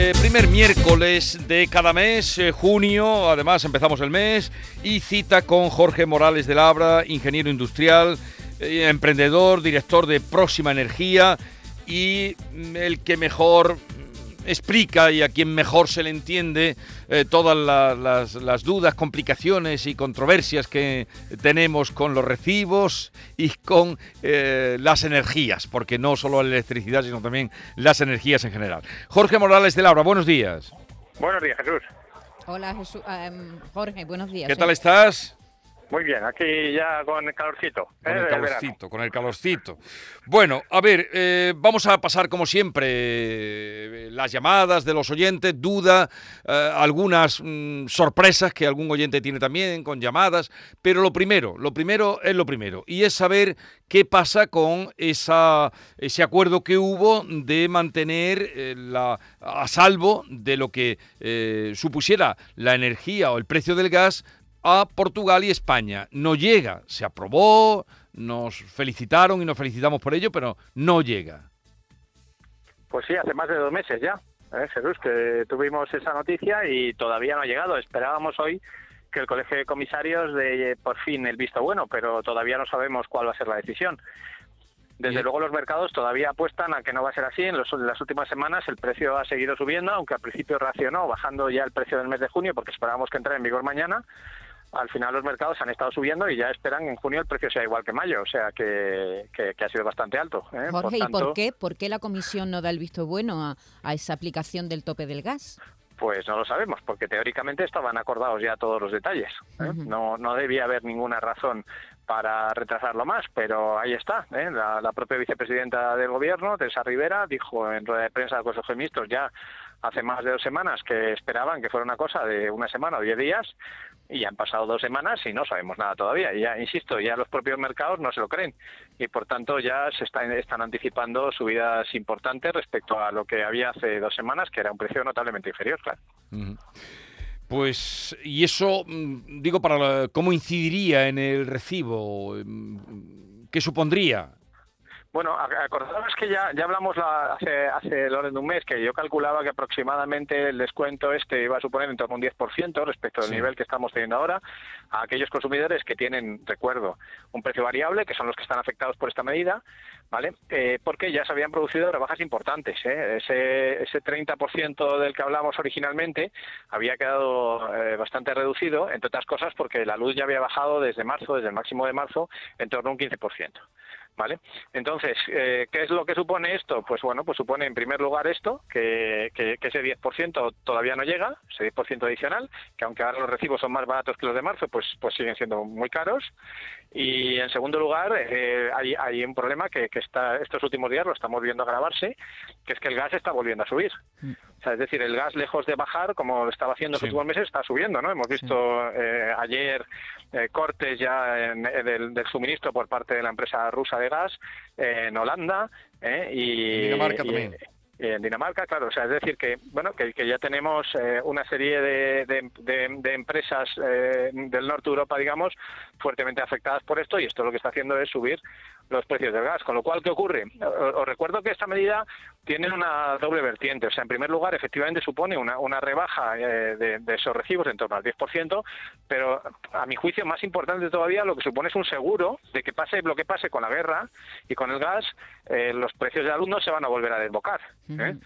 Eh, primer miércoles de cada mes, eh, junio, además empezamos el mes, y cita con Jorge Morales de Labra, ingeniero industrial, eh, emprendedor, director de Próxima Energía y mm, el que mejor explica y a quien mejor se le entiende eh, todas las, dudas, complicaciones y controversias que tenemos con los recibos y con eh, las energías, porque no solo la electricidad, sino también las energías en general. Jorge Morales de Laura, buenos días. Buenos días, Jesús. Hola, Jesús, em, Jorge, buenos días. ¿Qué tal estás? Muy bien, aquí ya con el calorcito. Con el ¿eh? calorcito, con el calorcito. Bueno, a ver, eh, vamos a pasar como siempre eh, las llamadas de los oyentes, duda, algunas mm, sorpresas que algún oyente tiene también con llamadas, pero lo primero, lo primero es lo primero, y es saber qué pasa con esa, ese acuerdo que hubo de mantener la, a salvo de lo que supusiera la energía o el precio del gas a Portugal y España. No llega, se aprobó, nos felicitaron y nos felicitamos por ello, pero no llega. Pues sí, hace más de dos meses ya, ¿eh, Jesús, que tuvimos esa noticia y todavía no ha llegado. Esperábamos hoy que el Colegio de Comisarios de por fin el visto bueno, pero todavía no sabemos cuál va a ser la decisión. Desde luego los mercados todavía apuestan a que no va a ser así. En, en, las últimas semanas el precio ha seguido subiendo, aunque al principio reaccionó bajando ya el precio del mes de junio porque esperábamos que entrara en vigor mañana al final los mercados han estado subiendo y ya esperan en junio el precio sea igual que mayo, o sea que, ha sido bastante alto. ¿eh? Jorge, ¿y por qué? ¿Por qué la Comisión no da el visto bueno a, esa aplicación del tope del gas? Pues no lo sabemos, porque teóricamente estaban acordados ya todos los detalles. ¿eh? no, no debía haber ninguna razón para retrasarlo más, pero ahí está. ¿eh? La, la, propia vicepresidenta del Gobierno, Teresa Rivera, dijo en rueda de prensa del Consejo de Ministros ya hace más de dos semanas que esperaban que fuera una cosa de una semana o diez días y ya han pasado dos semanas y no sabemos nada todavía. Y ya, insisto, ya los propios mercados no se lo creen y por tanto ya se están, anticipando subidas importantes respecto a lo que había hace dos semanas, que era un precio notablemente inferior, claro. Pues, y eso, mm, digo, para cómo incidiría en el recibo, mm, ¿qué supondría? Bueno, acordaros que ya, ya hablamos hace, hace el orden de un mes que yo calculaba que aproximadamente el descuento este iba a suponer en torno a un 10% respecto al nivel que estamos teniendo ahora a aquellos consumidores que tienen, recuerdo, un precio variable, que son los que están afectados por esta medida, ¿vale? Eh, porque ya se habían producido rebajas importantes. ¿eh? Ese, ese 30% del que hablamos originalmente había quedado eh, bastante reducido, entre otras cosas porque la luz ya había bajado desde marzo, desde el máximo de marzo, en torno a un 15%. ¿Vale? Entonces, eh, ¿qué es lo que supone esto? Pues bueno, pues supone en primer lugar esto, que, que, ese 10% todavía no llega, ese 10% adicional, que aunque ahora los recibos son más baratos que los de marzo, pues, pues siguen siendo muy caros. Y en segundo lugar, eh, hay, hay, un problema que, que está, estos últimos días lo estamos viendo agravarse, que es que el gas está volviendo a subir. Mm. O sea, es decir, el gas lejos de bajar, como lo estaba haciendo en los últimos meses, está subiendo, ¿no? Hemos visto eh, ayer eh, cortes ya en, del, del, suministro por parte de la empresa rusa de gas en Holanda eh, y, Dinamarca también en Dinamarca, claro, o sea, es decir que bueno que, ya tenemos eh, una serie de, de, de, empresas eh, del norte de Europa, digamos, fuertemente afectadas por esto y esto lo que está haciendo es subir los precios del gas. Con lo cual, ¿qué ocurre? Os recuerdo que esta medida tiene una doble vertiente. O sea, en primer lugar, efectivamente supone una, una rebaja eh, de, esos recibos en torno al 10%, pero a mi juicio, más importante todavía, lo que supone es un seguro de que pase lo que pase con la guerra y con el gas, eh, los precios de alumnos se van a volver a desbocar. ¿eh?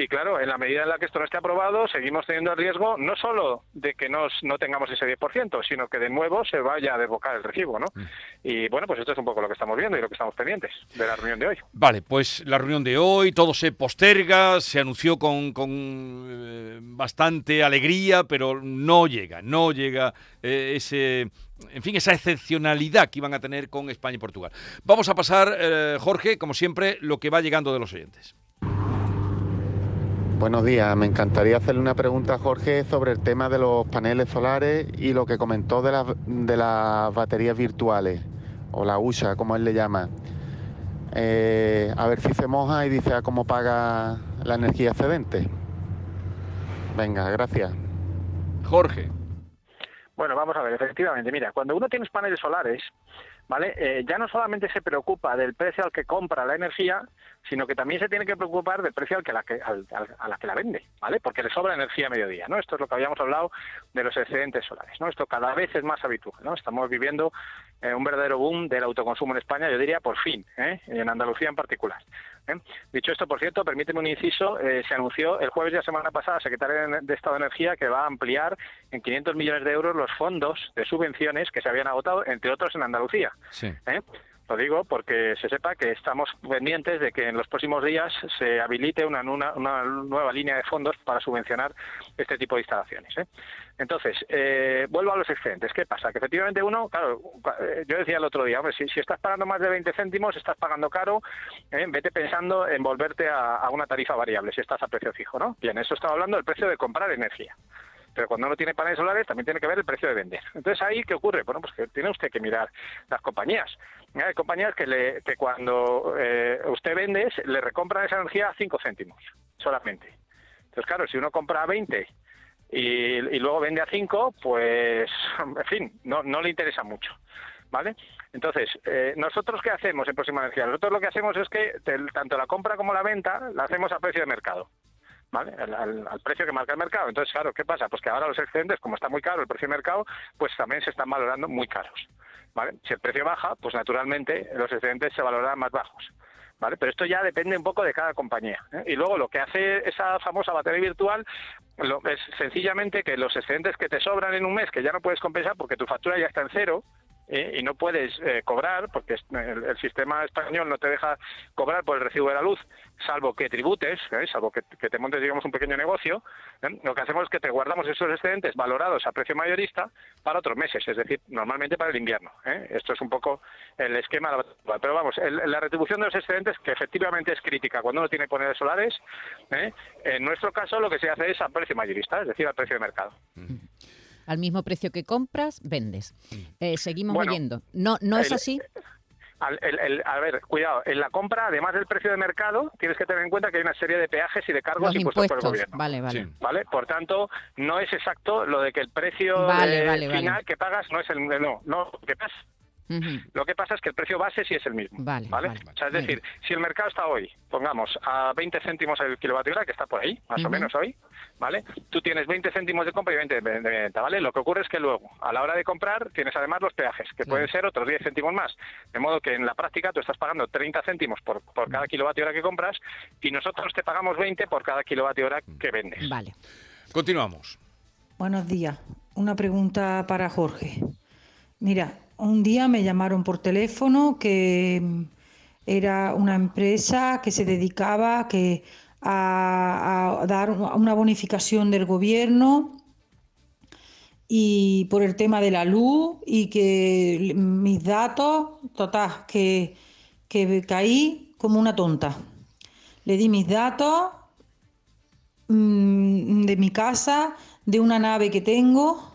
Y claro, en la medida en la que esto no esté aprobado, seguimos teniendo el riesgo no solo de que nos, no tengamos ese 10%, sino que de nuevo se vaya a desbocar el recibo, ¿no? Mm. Y bueno, pues esto es un poco lo que estamos viendo y lo que estamos pendientes de la reunión de hoy. Vale, pues la reunión de hoy, todo se posterga, se anunció con, con eh, bastante alegría, pero no llega, no llega eh, ese en fin, esa excepcionalidad que iban a tener con España y Portugal. Vamos a pasar, eh, Jorge, como siempre, lo que va llegando de los oyentes. Buenos días, me encantaría hacerle una pregunta a Jorge sobre el tema de los paneles solares y lo que comentó de, de las baterías virtuales, o la USA, como él le llama. Eh, a ver si se moja y dice a cómo paga la energía excedente. Venga, gracias. Jorge. Bueno, vamos a ver, efectivamente, mira, cuando uno tiene paneles solares, ¿vale? Eh, ya no solamente se preocupa del precio al que compra la energía, sino que también se tiene que preocupar del precio al que la que, a la que la vende, ¿vale? Porque le sobra energía a mediodía, ¿no? Esto es lo que habíamos hablado de los excedentes solares, ¿no? Esto cada vez es más habitual, ¿no? Estamos viviendo eh, un verdadero boom del autoconsumo en España, yo diría por fin, ¿eh? en Andalucía en particular. ¿Eh? Dicho esto, por cierto, permíteme un inciso, se anunció el jueves de la semana pasada, secretario de Estado de Energía, que va a ampliar en 500 millones de euros los fondos de subvenciones que se habían agotado, entre otros en Andalucía. ¿eh? Lo digo porque se sepa que estamos pendientes de que en los próximos días se habilite una, nueva línea de fondos para subvencionar este tipo de instalaciones. ¿eh? Entonces, eh, vuelvo a los excedentes. ¿Qué pasa? Que efectivamente uno, claro, yo decía el otro día, hombre, si, estás pagando más de 20 céntimos, estás pagando caro, vete pensando en volverte a, a, una tarifa variable si estás a precio fijo, ¿no? Bien, eso estaba hablando del precio de comprar energía pero cuando uno tiene paneles solares también tiene que ver el precio de vender. Entonces ahí qué ocurre, bueno pues que tiene usted que mirar las compañías. Hay compañías que, le, que cuando eh, usted vende le recompran esa energía a 5 céntimos solamente. Entonces claro, si uno compra a 20 y, luego vende a 5, pues en fin, no, no le interesa mucho. ¿Vale? Entonces, eh, ¿nosotros qué hacemos en Próxima Energía? Nosotros lo que hacemos es que tanto la compra como la venta la hacemos a precio de mercado. ¿Vale? Al, precio que marca el mercado. Entonces, claro, ¿qué pasa? Pues que ahora los excedentes, como está muy caro el precio de mercado, pues también se están valorando muy caros, ¿vale? Si el precio baja, pues naturalmente los excedentes se valorarán más bajos. ¿Vale? Pero esto ya depende un poco de cada compañía. ¿eh? Y luego lo que hace esa famosa batería virtual es sencillamente que los excedentes que te sobran en un mes, que ya no puedes compensar porque tu factura ya está en cero, ¿eh? y no puedes eh, cobrar, porque el, sistema español no te deja cobrar por el recibo de la luz, salvo que tributes, ¿eh? salvo que, te montes, digamos, un pequeño negocio, lo que hacemos es que te guardamos esos excedentes valorados a precio mayorista para otros meses, es decir, normalmente para el invierno. Esto es un poco el esquema. Pero vamos, la retribución de los excedentes, que efectivamente es crítica cuando uno tiene paneles solares, en nuestro caso lo que se hace es a precio mayorista, es decir, a precio de mercado al mismo precio que compras, vendes. Eh, seguimos oyendo. No, no es así. a ver, cuidado, en la compra, además del precio de mercado, tienes que tener en cuenta que hay una serie de peajes y de cargos impuestos, por el gobierno. Vale, vale. ¿Vale? Por tanto, no es exacto lo de que el precio final que pagas no es el... No, no, Lo que pasa es que el precio base sí es el mismo. Vale, O sea, es decir, si el mercado está hoy, pongamos, a 20 céntimos el kilovatio hora, que está por ahí, más o menos hoy, ¿vale? Tú tienes 20 céntimos de compra y 20 de, venta, ¿vale? Lo que ocurre es que luego, a la hora de comprar, tienes además los peajes, que pueden ser otros 10 céntimos más. De modo que en la práctica tú estás pagando 30 céntimos por, por cada kilovatio hora que compras y nosotros te pagamos 20 por cada kilovatio hora que vendes. Vale. Continuamos. Buenos días. Una pregunta para Jorge. Mira, un día me llamaron por teléfono que mm, era una empresa que se dedicaba que a, dar una bonificación del gobierno y por el tema de la luz y que mis datos, total, que, que caí como una tonta. Le di mis datos mm, de mi casa, de una nave que tengo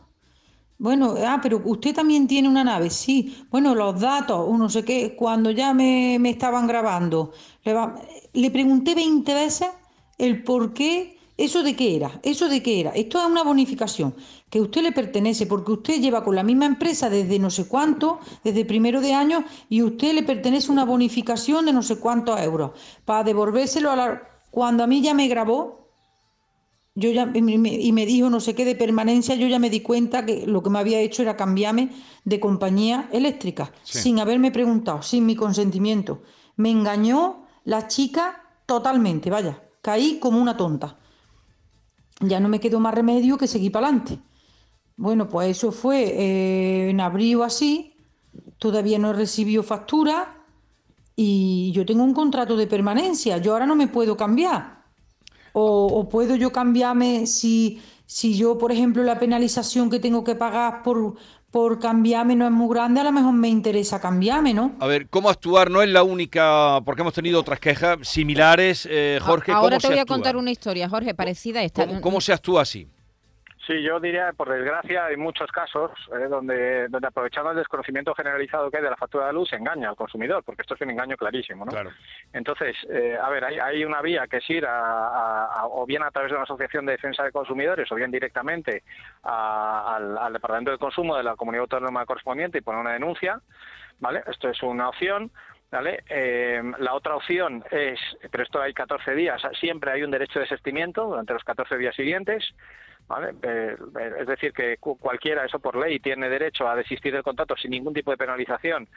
bueno, ah, pero usted también tiene una nave, sí. Bueno, los datos, no sé qué, cuando ya me, estaban grabando, le, pregunté 20 veces el por qué, eso de qué era, eso de qué era. Esto es una bonificación que usted le pertenece porque usted lleva con la misma empresa desde no sé cuánto, desde primero de año, y usted le pertenece una bonificación de no sé cuántos euros para devolvérselo a la... Cuando a mí ya me grabó, yo ya, y me dijo no sé qué de permanencia, yo ya me di cuenta que lo que me había hecho era cambiarme de compañía eléctrica, sin haberme preguntado, sin mi consentimiento. Me engañó la chica totalmente, vaya, caí como una tonta. Ya no me quedó más remedio que seguir para adelante. Bueno, pues eso fue eh, en abril o así, todavía no he recibido factura y yo tengo un contrato de permanencia, yo ahora no me puedo cambiar. O, puedo yo cambiarme si, si yo, por ejemplo, la penalización que tengo que pagar por, por cambiarme no es muy grande, a lo mejor me interesa cambiarme, ¿no? A ver, ¿cómo actuar? No es la única, porque hemos tenido otras quejas similares, eh, Jorge. Ahora te voy a contar una historia, Jorge, parecida a esta. ¿Cómo, se actúa así? Sí, yo diría, por desgracia, hay muchos casos eh, donde, donde aprovechando el desconocimiento generalizado que hay de la factura de luz se engaña al consumidor, porque esto es un engaño clarísimo, ¿no? Claro. Entonces, eh, a ver, hay, hay, una vía que es ir a, a, o bien a través de una asociación de defensa de consumidores o bien directamente al, al Departamento de Consumo de la comunidad autónoma correspondiente y poner una denuncia, ¿vale? Esto es una opción. ¿Vale? Eh, la otra opción es, pero esto hay 14 días, siempre hay un derecho de desistimiento durante los 14 días siguientes. ¿Vale? Eh, es decir, que cualquiera, eso por ley, tiene derecho a desistir del contrato sin ningún tipo de penalización,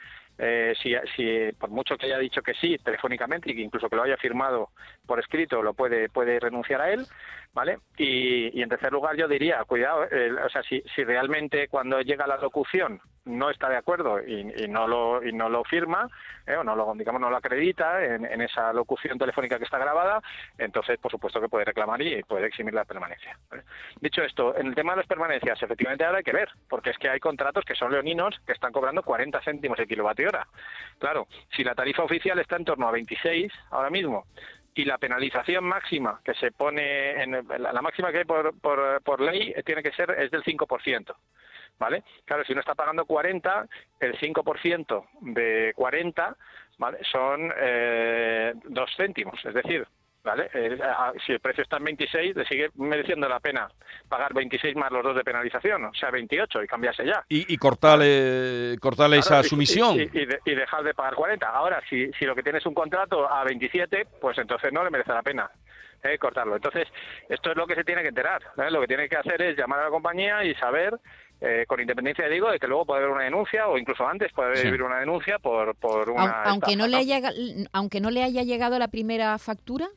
eh, si, si, por mucho que haya dicho que sí telefónicamente y incluso que lo haya firmado por escrito, lo puede, puede renunciar a él. ¿Vale? Y, en tercer lugar, yo diría, cuidado, eh, o sea, si, si realmente cuando llega la locución no está de acuerdo y, no lo y no lo firma eh, o no lo digamos no lo acredita en, esa locución telefónica que está grabada entonces por supuesto que puede reclamar y puede eximir la permanencia dicho esto en el tema de las permanencias efectivamente ahora hay que ver porque es que hay contratos que son leoninos que están cobrando 40 céntimos el kilovatio claro si la tarifa oficial está en torno a 26 ahora mismo y la penalización máxima que se pone en la máxima que hay por, por, ley tiene que ser es del 5%. ¿Vale? Claro, si uno está pagando 40, el 5% de 40 ¿vale? son eh, dos céntimos, es decir, ¿vale? Eh, si el precio está en 26, le sigue mereciendo la pena pagar 26 más los dos de penalización, o sea, 28 y cambiarse ya. Y, y cortarle, cortarle claro, esa y, sumisión. Y, y, de, y, dejar de pagar 40. Ahora, si, si lo que tienes es un contrato a 27, pues entonces no le merece la pena. Eh, cortarlo. Entonces, esto es lo que se tiene que enterar. ¿eh? Lo que tiene que hacer es llamar a la compañía y saber eh, con independencia, digo, de que luego puede haber una denuncia o incluso antes puede haber sí. una denuncia por, por una. Aunque, estafa, no, ¿no? Le haya, aunque no le haya llegado la primera factura.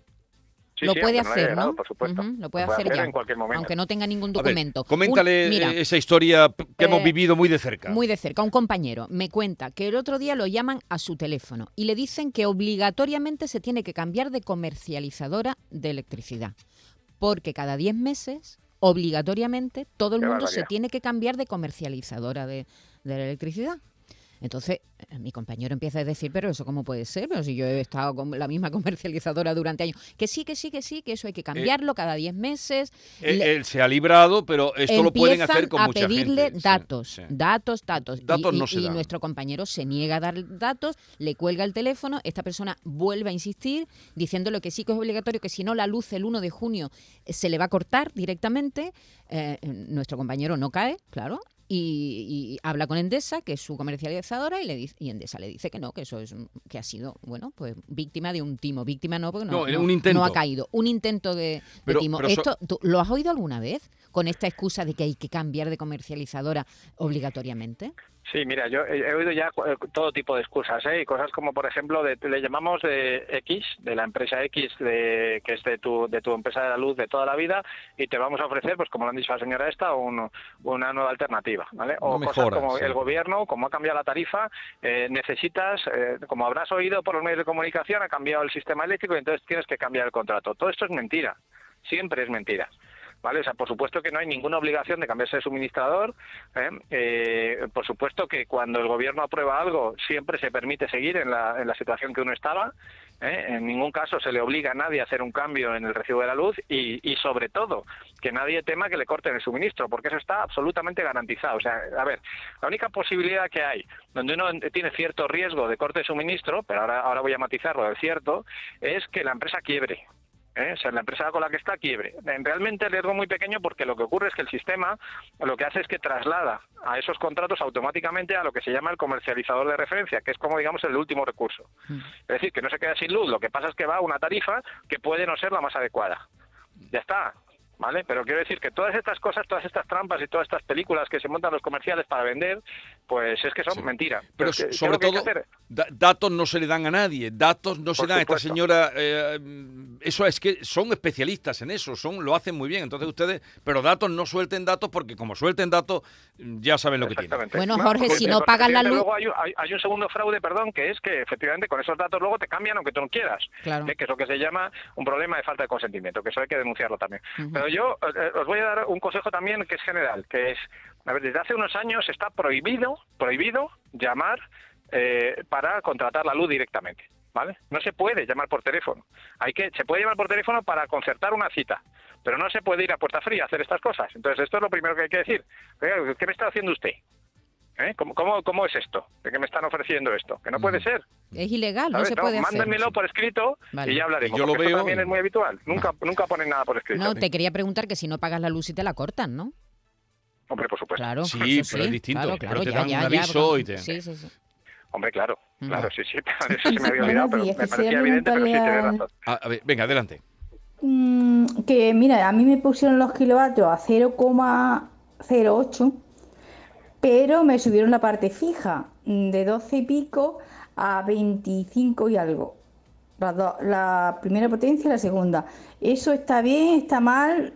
Sí, lo sí, puede no hacer, ¿no? Por supuesto. Uh -huh, lo puede, lo hacer, hacer, ya, en cualquier momento. aunque no tenga ningún documento. Ver, coméntale Un, mira, esa historia que hemos eh, vivido muy de cerca. Muy de cerca. Un compañero me cuenta que el otro día lo llaman a su teléfono y le dicen que obligatoriamente se tiene que cambiar de comercializadora de electricidad, porque cada 10 meses obligatoriamente todo el Qué mundo barbaridad. se tiene que cambiar de comercializadora de, de la electricidad. Entonces, eh, mi compañero empieza a decir, pero eso cómo puede ser, pero si yo he estado con la misma comercializadora durante años. Que sí, que sí, que sí, que eso hay que cambiarlo cada 10 meses. Él, él, se ha librado, pero esto lo pueden hacer con a mucha pedirle gente. datos, Sí, sí. datos, datos. Datos y, no y- se y dan. nuestro compañero se niega a dar datos, le cuelga el teléfono, esta persona vuelve a insistir diciéndole que sí que es obligatorio, que si no la luz el 1 de junio eh, se le va a cortar directamente. Eh, nuestro compañero no cae, claro, y, y habla con Endesa, que es su comercializadora, y le dice, y Endesa le dice que no, que eso es que ha sido, bueno, pues víctima de un timo, víctima no, porque no, No, un intento. no ha caído, un intento de, de Pero- timo. Esto, ¿tú ¿Lo has oído alguna vez con esta excusa de que hay que cambiar de comercializadora obligatoriamente? Sí, mira, yo he, oído ya eh, todo tipo de excusas, ¿eh? Y cosas como, por ejemplo, de, le llamamos de X, de la empresa X, de, que es de tu, de tu empresa de la luz de toda la vida, y te vamos a ofrecer, pues como lo han dicho la señora esta, un- una nueva alternativa, ¿vale? O Una cosas como sí. el gobierno, como ha cambiado la tarifa, eh, necesitas, eh, como habrás oído por los medios de comunicación, ha cambiado el sistema eléctrico y entonces tienes que cambiar el contrato. Todo esto es mentira, siempre es mentira. ¿Vale? O sea, por supuesto que no hay ninguna obligación de cambiarse de suministrador. ¿eh? Eh, por supuesto que cuando el gobierno aprueba algo, siempre se permite seguir en la, situación que uno estaba. ¿eh? En ningún caso se le obliga a nadie a hacer un cambio en el recibo de la luz y, y, sobre todo, que nadie tema que le corten el suministro, porque eso está absolutamente garantizado. O sea, a ver, la única posibilidad que hay donde uno tiene cierto riesgo de corte de suministro, pero ahora, ahora voy a matizarlo del cierto, es que la empresa quiebre. ¿Eh? O sea, la empresa con la que está quiebre. Realmente el riesgo es muy pequeño porque lo que ocurre es que el sistema lo que hace es que traslada a esos contratos automáticamente a lo que se llama el comercializador de referencia, que es como digamos el último recurso. Mm. Es decir, que no se queda sin luz, lo que pasa es que va a una tarifa que puede no ser la más adecuada. Ya está. ¿Vale? Pero quiero decir que todas estas cosas, todas estas trampas y todas estas películas que se montan los comerciales para vender, pues es que son Sí. mentira. Pero, que- ¿qué es sobre todo, da- datos no se le dan a nadie, datos no se dan a esta señora. eh, eso es que son especialistas en eso, son lo hacen muy bien. Entonces ustedes, pero datos no suelten datos porque como suelten datos ya saben lo que tienen. Bueno, No, Jorge, porque- si no pagan la luz- Luego hay, un- hay- hay un segundo fraude, perdón, que es que efectivamente con esos datos luego te cambian aunque tú no quieras. Claro. ¿eh? Que es lo que se llama un problema de falta de consentimiento, que eso hay que denunciarlo también. Ujú. Pero yo eh, os voy a dar un consejo también que es general, que es, a ver, desde hace unos años está prohibido, prohibido llamar eh, para contratar la luz directamente. ¿vale? No se puede llamar por teléfono. Hay que, se puede llamar por teléfono para concertar una cita, pero no se puede ir a puerta fría a hacer estas cosas. Entonces, esto es lo primero que hay que decir. ¿Qué me está haciendo usted? ¿Eh? ¿Cómo, cómo, cómo es esto? ¿De qué me están ofreciendo esto? Que no puede ser. Es ilegal, no se No, puede hacer. mándenmelo por escrito Vale. y ya hablaremos. Y yo lo veo también y- es muy habitual. Nunca, nunca ponen nada por escrito. No, te quería preguntar que si no pagas la luz y te la cortan, ¿no? Hombre, por supuesto. Claro, Sí, pero es distinto, Claro, pero te ya, dan ya, un ya, aviso porque- y te- Sí, sí, sí. Hombre, claro. Mm. Claro, sí, sí. Eso se me había olvidado, pero me parecía evidente, pero sí, tienes razón. Ah, a ver, venga, adelante. Mm, que mira, a mí me pusieron los kilovatios a 0,08, pero me subieron la parte fija mm, de 12 y pico a 25 y algo. Las dos- la primera potencia y la segunda. ¿Eso está bien? ¿Está mal?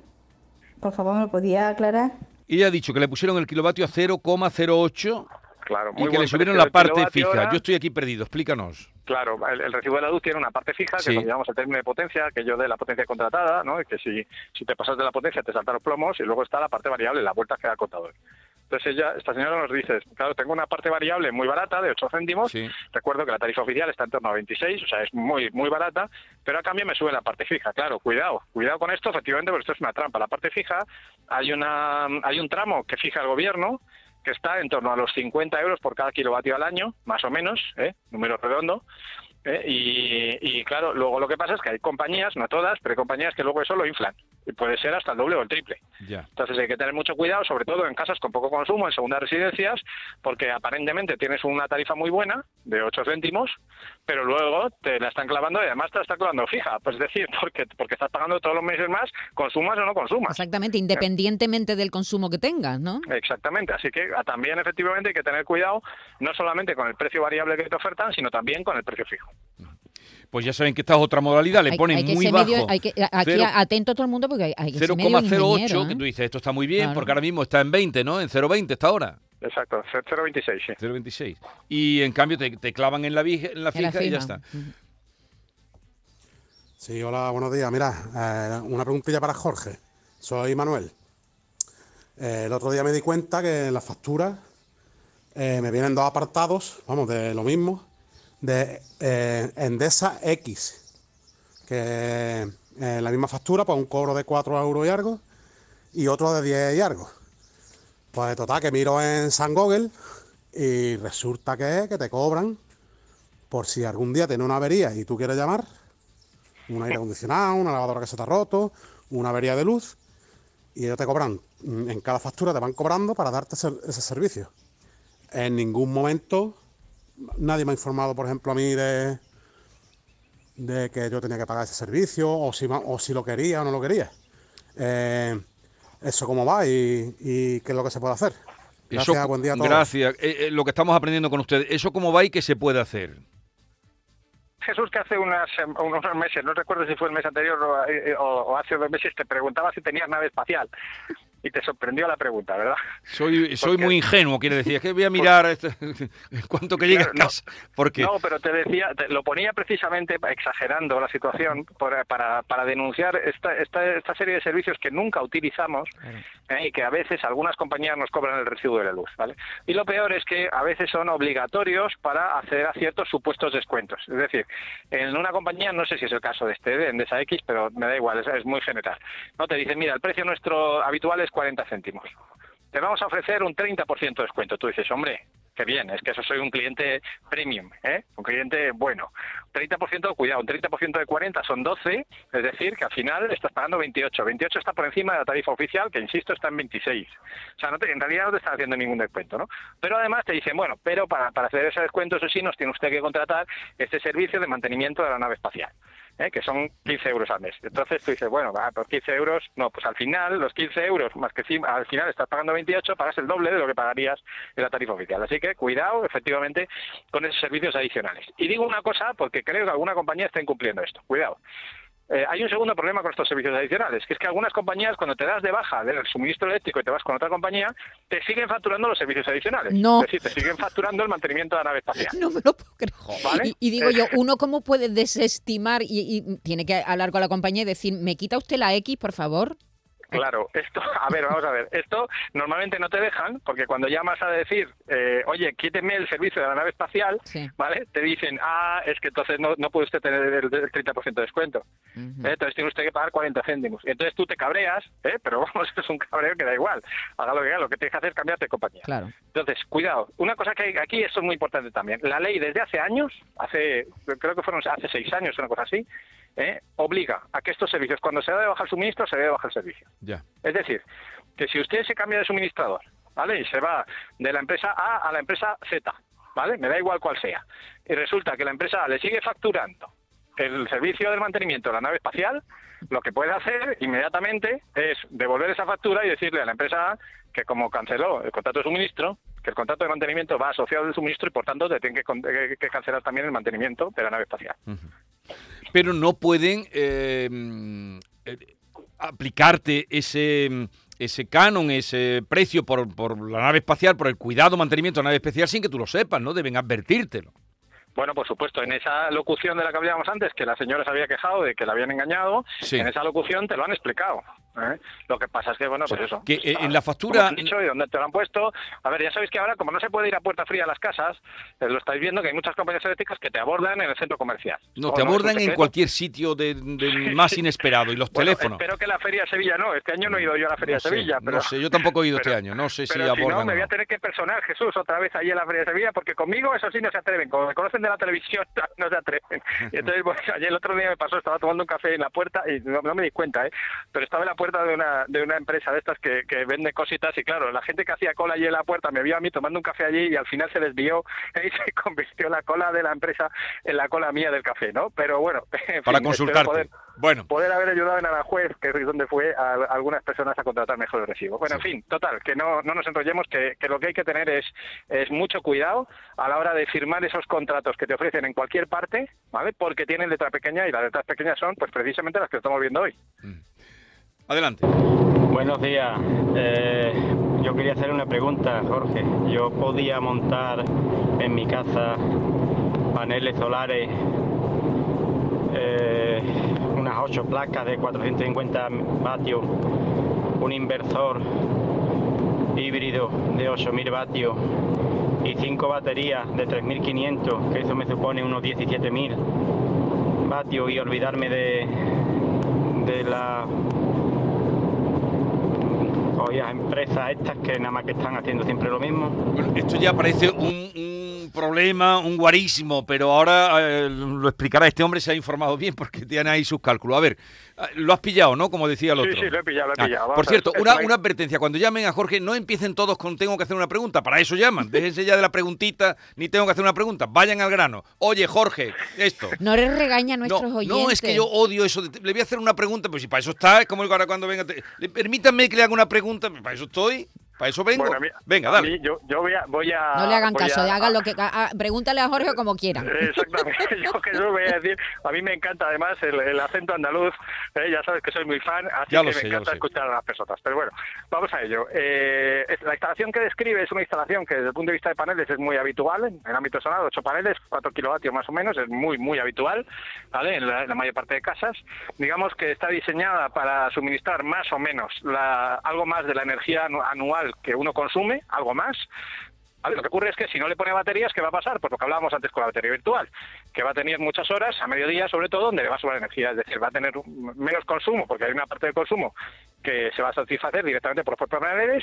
Por favor, ¿me lo podía aclarar? Ella ha dicho que le pusieron el kilovatio a 0,08 Claro, y que le subieron la parte fija. hora. Yo estoy aquí perdido, explícanos. Claro, el, el recibo de la luz tiene una parte fija, que Sí. que llamamos el término de potencia, que yo de la potencia contratada, ¿no? Y que si, si te pasas de la potencia te saltan los plomos y luego está la parte variable, la vuelta que da el contador. Entonces ella, esta señora nos dice, claro, tengo una parte variable muy barata, de 8 céntimos, Sí. recuerdo que la tarifa oficial está en torno a 26, o sea, es muy muy barata, pero a cambio me sube la parte fija. Claro, cuidado, cuidado con esto, efectivamente, porque esto es una trampa. La parte fija, hay, una, hay un tramo que fija el gobierno, que está en torno a los 50 euros por cada kilovatio al año, más o menos, ¿eh? número redondo. ¿Eh? Y, y, claro, luego lo que pasa es que hay compañías, no todas, pero hay compañías que luego eso lo inflan. Y puede ser hasta el doble o el triple. Ya. Entonces hay que tener mucho cuidado, sobre todo en casas con poco consumo, en segundas residencias, porque aparentemente tienes una tarifa muy buena, de 8 céntimos, pero luego te la están clavando y además te la están clavando fija. Pues es decir, porque, porque estás pagando todos los meses más, consumas o no consumas. Exactamente, independientemente del consumo que tengas, ¿no? Exactamente, así que ah, también efectivamente hay que tener cuidado no solamente con el precio variable que te ofertan, sino también con el precio fijo. Pues ya saben que esta es otra modalidad, le Hay- ponen hay que muy ser bajo. medio- hay que- aquí Cero- atento todo el mundo porque hay, hay que ser medio 0,08, ingeniero, que ¿eh? tú dices, esto está muy bien, Claro. porque ahora mismo está en 20, ¿no? En 0,20 está ahora. Exacto, 0,26, sí. 0,26. Y en cambio te, te clavan en la, vige- en la En la fija y ya está. Sí, hola, buenos días. Mira, eh, una preguntilla para Jorge. Soy Manuel. Eh, el otro día me di cuenta que en las facturas eh, me vienen dos apartados, vamos, de lo mismo, de eh, Endesa X, que en la misma factura, pues un cobro de 4 euros y algo, y otro de 10 y algo. Pues total, que miro en San Google y resulta que que te cobran por si algún día tiene una avería y tú quieres llamar, un aire acondicionado, una lavadora que se te ha roto, una avería de luz, y ellos te cobran, mm, en cada factura te van cobrando para darte ese servicio. En ningún momento nadie me ha informado, por ejemplo, a mí de, de que yo tenía que pagar ese servicio, o si, o si lo quería o no lo quería. Eh, eso cómo va y, y qué es lo que se puede hacer. Gracias, Eso, buen día a todos. gracias. Eh, eh, lo que estamos aprendiendo con ustedes, ¿eso cómo va y qué se puede hacer? Jesús, que hace unas, sem- unos meses, no recuerdo si fue el mes anterior o, eh, o- o hace dos meses, te preguntaba si tenías nave espacial. Y te sorprendió la pregunta, ¿verdad? Soy, soy Porque- muy ingenuo, quiere decir. Es que voy a mirar esto, cuanto que llegue a Claro, no. casa. Porque No, pero te decía, te- lo ponía precisamente exagerando la situación por- para, para denunciar esta, esta, esta serie de servicios que nunca utilizamos eh, y que a veces algunas compañías nos cobran el recibo de la luz, ¿vale? Y lo peor es que a veces son obligatorios para acceder a ciertos supuestos descuentos. Es decir, en una compañía, no sé si es el caso de este, de Endesa X, pero me da igual, es, es muy general. No te dicen, mira, el precio nuestro habitual es 40 céntimos. Te vamos a ofrecer un 30% de descuento. Tú dices, hombre, qué bien, es que eso soy un cliente premium, ¿eh? un cliente bueno. 30% cuidado, un 30% de 40 son 12, es decir, que al final estás pagando 28. 28 está por encima de la tarifa oficial, que insisto, está en 26. O sea, no te- en realidad no te están haciendo ningún descuento, ¿no? Pero además te dicen, bueno, pero para, para hacer ese descuento, eso sí, nos tiene usted que contratar este servicio de mantenimiento de la nave espacial. ¿Eh? que son 15 euros al mes. Entonces tú dices, bueno, va, pues 15 euros, no, pues al final los 15 euros, más que si al final estás pagando 28, pagas el doble de lo que pagarías en la tarifa oficial. Así que cuidado, efectivamente, con esos servicios adicionales. Y digo una cosa porque creo que alguna compañía está incumpliendo esto. Cuidado. Eh, hay un segundo problema con estos servicios adicionales, que es que algunas compañías, cuando te das de baja del suministro eléctrico y te vas con otra compañía, te siguen facturando los servicios adicionales. No. Es decir, te siguen facturando el mantenimiento de la nave espacial. No me lo puedo creer. ¿Vale? Y, y digo yo, ¿uno cómo puede desestimar y, y tiene que hablar con la compañía y decir, ¿me quita usted la X, por favor? Claro, esto, a ver, vamos a ver, esto normalmente no te dejan, porque cuando llamas a decir, eh, oye, quíteme el servicio de la nave espacial, ¿vale? Te dicen, ah, es que entonces no, no puede usted tener el, 30% de descuento. ¿eh? Entonces tiene usted que pagar 40 céntimos. Y entonces tú te cabreas, ¿eh? pero vamos, es un cabreo que da igual. Haga lo que haga, lo que tienes que hacer es cambiarte de compañía. Claro. Entonces, cuidado. Una cosa que hay aquí, esto es muy importante también. La ley desde hace años, hace, creo que fueron hace seis años, una cosa así, ¿eh? obliga a que estos servicios, cuando se debe bajar el suministro, se debe bajar el servicio. Ya. Es decir, que si usted se cambia de suministrador, ¿vale? Y se va de la empresa A a la empresa Z, ¿vale? Me da igual cuál sea. Y resulta que la empresa A le sigue facturando el servicio del mantenimiento de la nave espacial, lo que puede hacer inmediatamente es devolver esa factura y decirle a la empresa A que como canceló el contrato de suministro, que el contrato de mantenimiento va asociado al suministro y por tanto te tiene que, cancelar también el mantenimiento de la nave espacial. Pero no pueden eh, eh, aplicarte ese ese canon, ese precio por, por la nave espacial, por el cuidado, mantenimiento de la nave espacial, sin que tú lo sepas, ¿no? Deben advertírtelo. Bueno, por supuesto, en esa locución de la que hablábamos antes, que la señora se había quejado de que la habían engañado, en esa locución te lo han explicado. ¿Eh? Lo que pasa es que, bueno, pues eso. Que eh, en la factura. Dicho, ¿Y dónde te lo han puesto? A ver, ya sabéis que ahora, como no se puede ir a puerta fría a las casas, eh, lo estáis viendo que hay muchas compañías eléctricas que te abordan en el centro comercial. No, te abordan en cualquier sitio de, más inesperado. Y los teléfonos. Espero que la Feria de Sevilla no. Este año no he ido yo a la Feria de Sevilla. Pero, no sé, yo tampoco he ido este año. No sé si abordan. Si no, me voy a tener que personar, Jesús, otra vez ahí en la Feria de Sevilla, porque conmigo eso sí no se atreven. Como me conocen de la televisión, no se atreven. Y entonces, bueno, ayer el otro día me pasó, estaba tomando un café en la puerta y no, me di cuenta, ¿eh? Pero estaba en la puerta de una, de una empresa de estas que, que, vende cositas y claro, la gente que hacía cola allí en la puerta me vio a mí tomando un café allí y al final se desvió y se convirtió la cola de la empresa en la cola mía del café, ¿no? Pero bueno, para consultarte. bueno. Poder haber ayudado en Aranjuez, que es donde fue, a, algunas personas a contratar mejor el recibo. Bueno, en fin, total, que no, no nos enrollemos, que, que lo que hay que tener es, es mucho cuidado a la hora de firmar esos contratos que te ofrecen en cualquier parte, ¿vale? Porque tienen letra pequeña y las letras pequeñas son, pues precisamente las que estamos viendo hoy. Mm. Adelante. Buenos días. Eh, yo quería hacer una pregunta, Jorge. Yo podía montar en mi casa paneles solares, eh, unas 8 placas de 450 vatios, un inversor híbrido de 8000 vatios y 5 baterías de 3500, que eso me supone unos 17000 vatios y olvidarme de, de la las empresas estas que nada más que están haciendo siempre lo mismo. Bueno, esto ya parece un, problema, un guarísimo, pero ahora eh, lo explicará. Este hombre se ha informado bien porque tiene ahí sus cálculos. A ver, Ah, lo has pillado, ¿no? Como decía el otro. Sí, sí, lo he pillado, lo he ah, pillado. por cierto, una, una, advertencia. Cuando llamen a Jorge, no empiecen todos con tengo que hacer una pregunta. Para eso llaman. Déjense ya de la preguntita, ni tengo que hacer una pregunta. Vayan al grano. Oye, Jorge, esto. No les regaña a nuestros no, oyentes. No, es que yo odio eso. le voy a hacer una pregunta, pues si para eso está, es como ahora cuando venga. permítanme que le haga una pregunta, para eso estoy. Para eso vengo. Venga, dale. yo, yo voy, a, voy, a, No le hagan caso, hagan lo que. pregúntale a Jorge como quiera. Exactamente. yo que yo voy a decir. A mí me encanta además el, acento andaluz. Eh, ya sabes que soy muy fan, así que me encanta escuchar a las personas. Pero bueno, vamos a ello. Eh, la instalación que describe es una instalación que desde el punto de vista de paneles es muy habitual. En el ámbito sonado, 8 paneles, 4 kilovatios más o menos. Es muy, muy habitual. ¿vale? En la, mayor parte de casas. Digamos que está diseñada para suministrar más o menos la, algo más de la energía anual que uno consume, algo más, lo que ocurre es que si no le pone baterías, ¿qué va a pasar? Pues lo que hablábamos antes con la batería virtual, que va a tener muchas horas, a mediodía sobre todo, donde le va a sobrar energía, es decir, va a tener menos consumo, porque hay una parte de consumo que se va a satisfacer directamente por los propios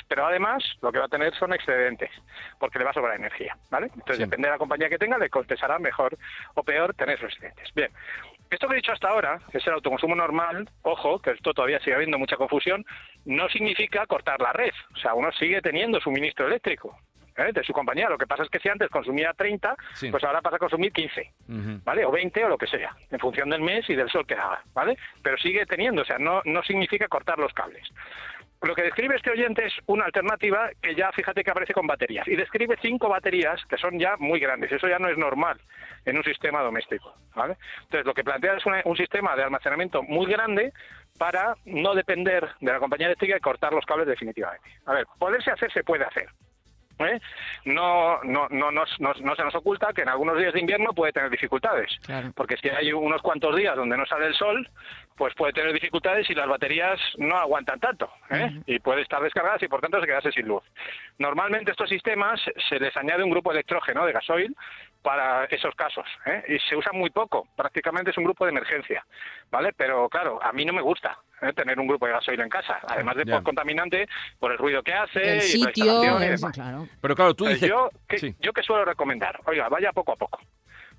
pero además lo que va a tener son excedentes, porque le va a sobrar energía, ¿vale? Entonces, depende de la compañía que tenga, le contestará mejor o peor tener esos excedentes. Bien, esto que he dicho hasta ahora, que es el autoconsumo normal, ojo, que esto todavía sigue habiendo mucha confusión, no significa cortar la red. O sea, uno sigue teniendo suministro eléctrico. ¿eh? de su compañía. Lo que pasa es que si antes consumía 30, pues ahora pasa a consumir 15, ¿vale? O 20 o lo que sea, en función del mes y del sol que haga, ¿vale? Pero sigue teniendo, o sea, no, no significa cortar los cables. Lo que describe este oyente es una alternativa que ya fíjate que aparece con baterías y describe cinco baterías que son ya muy grandes. Eso ya no es normal en un sistema doméstico. ¿vale? Entonces lo que plantea es un sistema de almacenamiento muy grande para no depender de la compañía eléctrica y cortar los cables definitivamente. A ver, poderse hacer se puede hacer. ¿Eh? no, no, no, no, no, no se nos oculta que en algunos días de invierno puede tener dificultades. Claro. Porque si hay unos cuantos días donde no sale el sol, pues puede tener dificultades y las baterías no aguantan tanto. ¿eh? Y puede estar descargadas y por tanto se quedarse sin luz. Normalmente estos sistemas se les añade un grupo electrógeno de gasoil para esos casos ¿eh? y se usa muy poco prácticamente es un grupo de emergencia vale pero claro a mí no me gusta ¿eh? tener un grupo de gasoil en casa además de Ya. por contaminante por el ruido que hace El y por la sitio, instalación y demás. claro. Pero claro, tú dices... yo, que, Sí. yo que suelo recomendar, oiga, vaya poco a poco.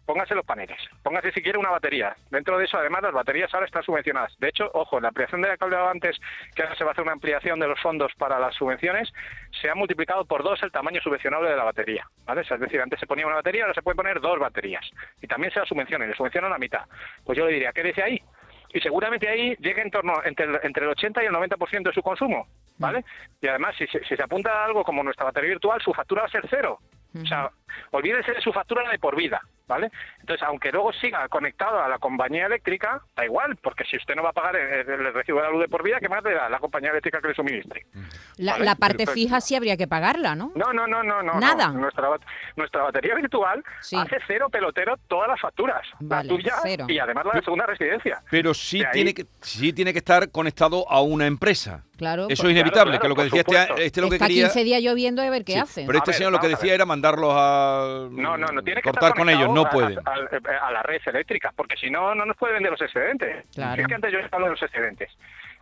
Póngase los paneles, póngase si quiere una batería. Dentro de eso, además, las baterías ahora están subvencionadas. De hecho, ojo, la ampliación de la que hablaba antes, que ahora se va a hacer una ampliación de los fondos para las subvenciones, se ha multiplicado por dos el tamaño subvencionable de la batería. ¿vale? Es decir, antes se ponía una batería, ahora se puede poner dos baterías. Y también se la subvencionan, le subvencionan la mitad. Pues yo le diría, quédese ahí. Y seguramente ahí llegue en torno entre el, entre el 80 y el 90% de su consumo. ¿Vale? Y además, si, se- si se apunta a algo como nuestra batería virtual, su factura va a ser cero. O sea, olvídese de su factura de por vida, ¿vale? Entonces, aunque luego siga conectado a la compañía eléctrica, da igual, porque si usted no va a pagar el, el recibo de la luz de por vida, ¿qué más le da la compañía eléctrica que le suministre? La, Vale, la parte fija sí habría que pagarla, ¿no? No, no, no, no, no. Nada. no. Nuestra, bat- nuestra batería virtual Sí. hace cero pelotero todas las facturas. Vale, la tuya cero. y además la de segunda residencia. Pero sí ahí- tiene, que, sí tiene que estar conectado a una empresa. Claro. Eso por- es inevitable, claro, que lo que decía este, este lo que Está quería... 15 días lloviendo y a ver qué Sí, hace. Pero este ver, señor lo que decía era mandarlos a No, no, no tiene que cortar con ellos, no pueden. A, a- a la red eléctrica, porque si no, no nos puede vender los excedentes. Claro. Es que antes yo hablo de los excedentes.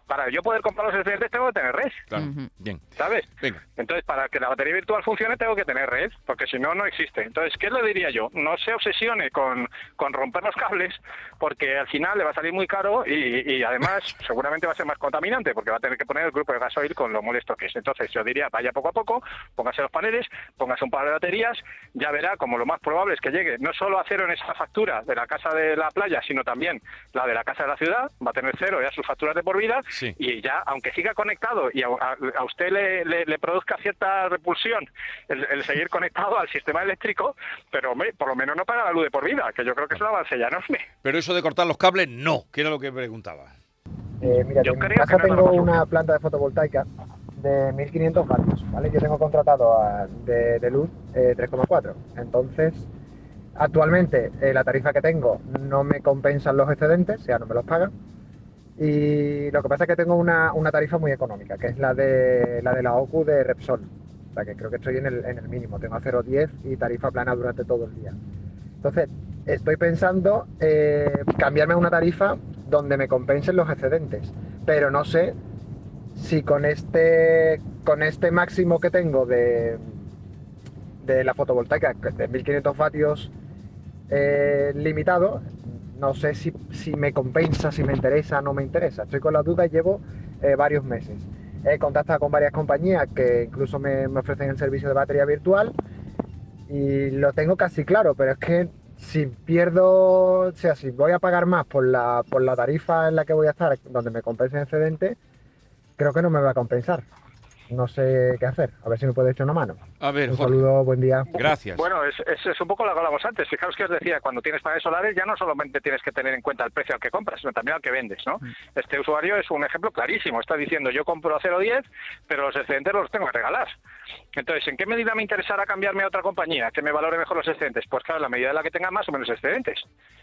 Para yo poder comprar los excedentes tengo que tener red, Claro, Ujú. bien. ¿sabes? Venga. Entonces, para que la batería virtual funcione, tengo que tener red, porque si no, no existe. Entonces, ¿qué le diría yo? No se obsesione con, con romper los cables, porque al final le va a salir muy caro y, y además seguramente va a ser más contaminante, porque va a tener que poner el grupo de gasoil con lo molesto que es. Entonces, yo diría, vaya poco a poco, póngase los paneles, póngase un par de baterías, ya verá como lo más probable es que llegue no solo a cero en esa factura de la casa de la playa, sino también la de la casa de la ciudad, va a tener cero ya sus facturas de por vida, Sí. y ya, aunque siga conectado y a, a- a usted le, le- le produzca cierta repulsión el, el seguir conectado al sistema eléctrico, pero hombre, por lo menos no paga la luz de por vida, que yo creo que es un avance ya enorme. Pero eso de cortar los cables, no, que era lo que preguntaba. Eh, mira, Yo en creo casa que no tengo una planta de fotovoltaica de 1500 vatios, ¿vale? Yo tengo contratado a- de, de luz eh, 3,4. Entonces, actualmente eh, la tarifa que tengo no me compensan los excedentes, o sea, no me los pagan. Y lo que pasa es que tengo una, una tarifa muy económica, que es la de la de la OCU de Repsol. O sea, que creo que estoy en el, en el mínimo. Tengo a 0,10 y tarifa plana durante todo el día. Entonces, estoy pensando eh, cambiarme a una tarifa donde me compensen los excedentes, pero no sé si con este, con este máximo que tengo de, de la fotovoltaica, de 1500 vatios eh, limitado, no sé si, si me compensa, si me interesa, no me interesa. Estoy con la duda y llevo eh, varios meses. He contactado con varias compañías que incluso me, me ofrecen el servicio de batería virtual y lo tengo casi claro, pero es que si pierdo, o sea, si voy a pagar más por la, por la tarifa en la que voy a estar, donde me compense el excedente, creo que no me va a compensar. No sé qué hacer, a ver si me puede echar una mano. A ver, Un Jorge, saludo, buen día. gracias. Bueno, es, es, es un poco lo que hablamos antes. Fijaos que os decía, cuando tienes paneles solares ya no solamente tienes que tener en cuenta el precio al que compras, sino también al que vendes, ¿no? Este usuario es un ejemplo clarísimo. Está diciendo, yo compro a 0,10, pero los excedentes los tengo que regalar. Entonces, ¿en qué medida me interesará cambiarme a otra compañía que me valore mejor los excedentes? Pues claro, en la medida en la que tenga más o menos excedentes.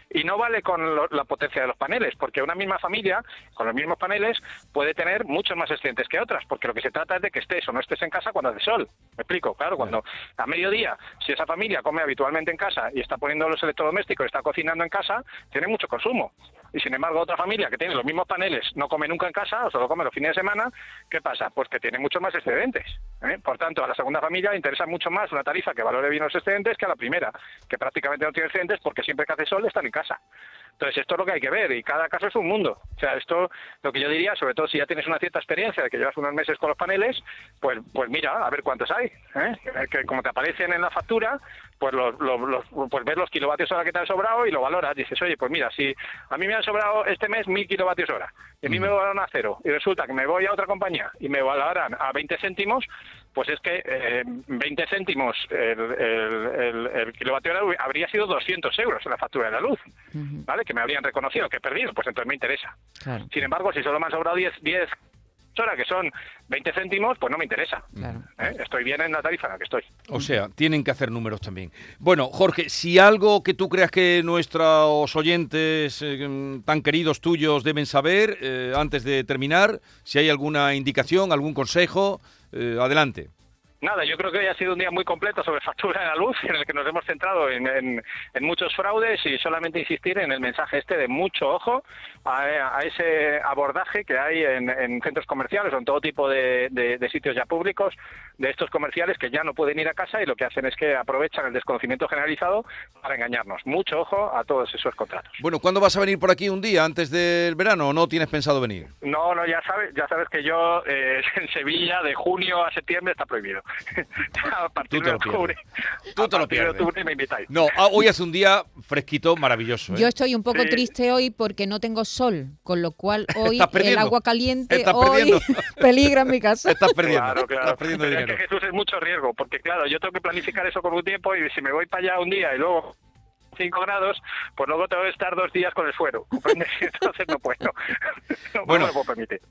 Y no vale con lo- la potencia de los paneles, porque una misma familia, con los mismos paneles, puede tener muchos más excedentes que otras, porque lo que se trata es de que estés o no estés en casa cuando hace sol. Me explico, claro, cuando a mediodía, si esa familia come habitualmente en casa y está poniendo los electrodomésticos, está cocinando en casa, tiene mucho consumo. Y sin embargo, otra familia que tiene los mismos paneles, no come nunca en casa, o solo come los fines de semana, ¿qué pasa? Pues que tiene muchos más excedentes. ¿eh? Por tanto, a la segunda familia le interesa mucho más una tarifa que valore bien los excedentes que a la primera, que prácticamente no tiene excedentes porque siempre que hace sol están en casa. Entonces, esto es lo que hay que ver y cada caso es un mundo. O sea, esto, lo que yo diría, sobre todo si ya tienes una cierta experiencia de que llevas unos meses con los paneles, pues, pues mira, a ver cuántos hay. ¿eh? Que como te aparecen en la factura, pues, los, los- los- pues ves los kilovatios hora que te han sobrado y lo valoras. Dices, oye, pues mira, si a mí me han sobrado este mes mil kilovatios hora y a mí me valoran a cero y resulta que me voy a otra compañía y me valoran a 20 céntimos, pues es que eh, 20 céntimos el, el, el- el kilovatio hora habría sido 200 euros en la factura de la luz, ¿vale? Que me habrían reconocido que he perdido, pues entonces me interesa. Claro. Sin embargo, si solo me han sobrado 10, 10 hora, que son 20 céntimos, pues no me interesa. Claro. ¿eh? Estoy bien en la tarifa en la que estoy. O sea, tienen que hacer números también. Bueno, Jorge, si algo que tú creas que nuestros oyentes eh, tan queridos tuyos deben saber eh, antes de terminar, si hay alguna indicación, algún consejo, eh, adelante. Nada, yo creo que hoy ha sido un día muy completo sobre factura de la luz, en el que nos hemos centrado en, en- en muchos fraudes y solamente insistir en el mensaje este de mucho ojo a, a ese abordaje que hay en, en centros comerciales o en todo tipo de, de- de sitios ya públicos de estos comerciales que ya no pueden ir a casa y lo que hacen es que aprovechan el desconocimiento generalizado para engañarnos. Mucho ojo a todos esos contratos. Bueno, ¿cuándo vas a venir por aquí un día antes del verano o no tienes pensado venir? No, no, ya sabes, ya sabes que yo eh, en Sevilla de junio a septiembre está prohibido. a partir Tú te de lo pierdes. octubre, Tú a te lo de pierdes. octubre me invitáis. No, ah, hoy hace un día fresquito, maravilloso. ¿eh? Yo estoy un poco Sí. triste hoy porque no tengo sol, con lo cual hoy el agua caliente Estás hoy perdiendo. peligra en mi casa. Estás perdiendo, Claro, claro. estás perdiendo Pero dinero. es que Jesús es mucho riesgo, porque claro, yo tengo que planificar eso con un tiempo y si me voy para allá un día y luego 5 grados, pues luego tengo que estar dos días con el suero. Entonces no puedo. No, Bueno. no me puedo permitir.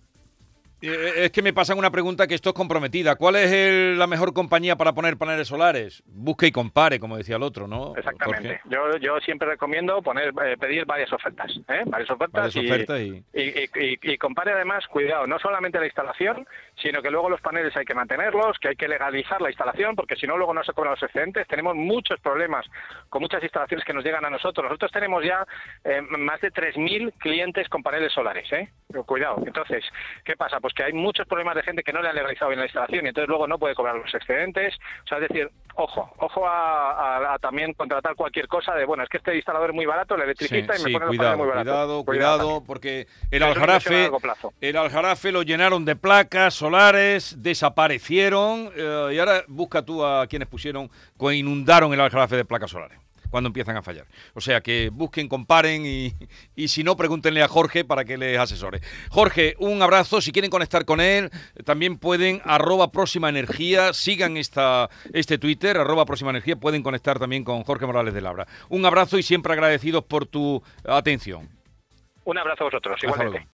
Eh, Es que me pasan una pregunta que esto es comprometida. ¿Cuál es el- la mejor compañía para poner paneles solares? Busque y compare, como decía el otro, ¿no? Exactamente. Yo, yo siempre recomiendo poner eh, pedir varias ofertas, ¿eh? varias ofertas, Varias y, ofertas y- y, y- y- y compare además, cuidado, no solamente la instalación, sino que luego los paneles hay que mantenerlos, que hay que legalizar la instalación, porque si no luego no se cobran los excedentes. Tenemos muchos problemas con muchas instalaciones que nos llegan a nosotros. Nosotros tenemos ya eh, más de 3.000 clientes con paneles solares, ¿eh? Pero Cuidado. Entonces, ¿qué pasa? Pues que hay muchos problemas de gente que no le han legalizado bien la instalación y entonces luego no puede cobrar los excedentes. O sea, es decir, ojo, ojo a, a- a también contratar cualquier cosa de, bueno, es que este instalador es muy barato, el Sí, electricista, y me sí, pone cuidado, muy baratos. cuidado, cuidado, porque el aljarafe, el aljarafe lo llenaron de placas solares, desaparecieron eh, y ahora busca tú a quienes pusieron, co- inundaron el aljarafe de placas solares cuando empiezan a fallar. O sea que busquen, comparen y, y si no, pregúntenle a Jorge para que les asesore. Jorge, un abrazo. Si quieren conectar con él, también pueden arroba próxima energía, sigan esta, este Twitter, arroba próxima energía, pueden conectar también con Jorge Morales de Labra. Un abrazo y siempre agradecidos por tu atención. Un abrazo a vosotros, igualmente.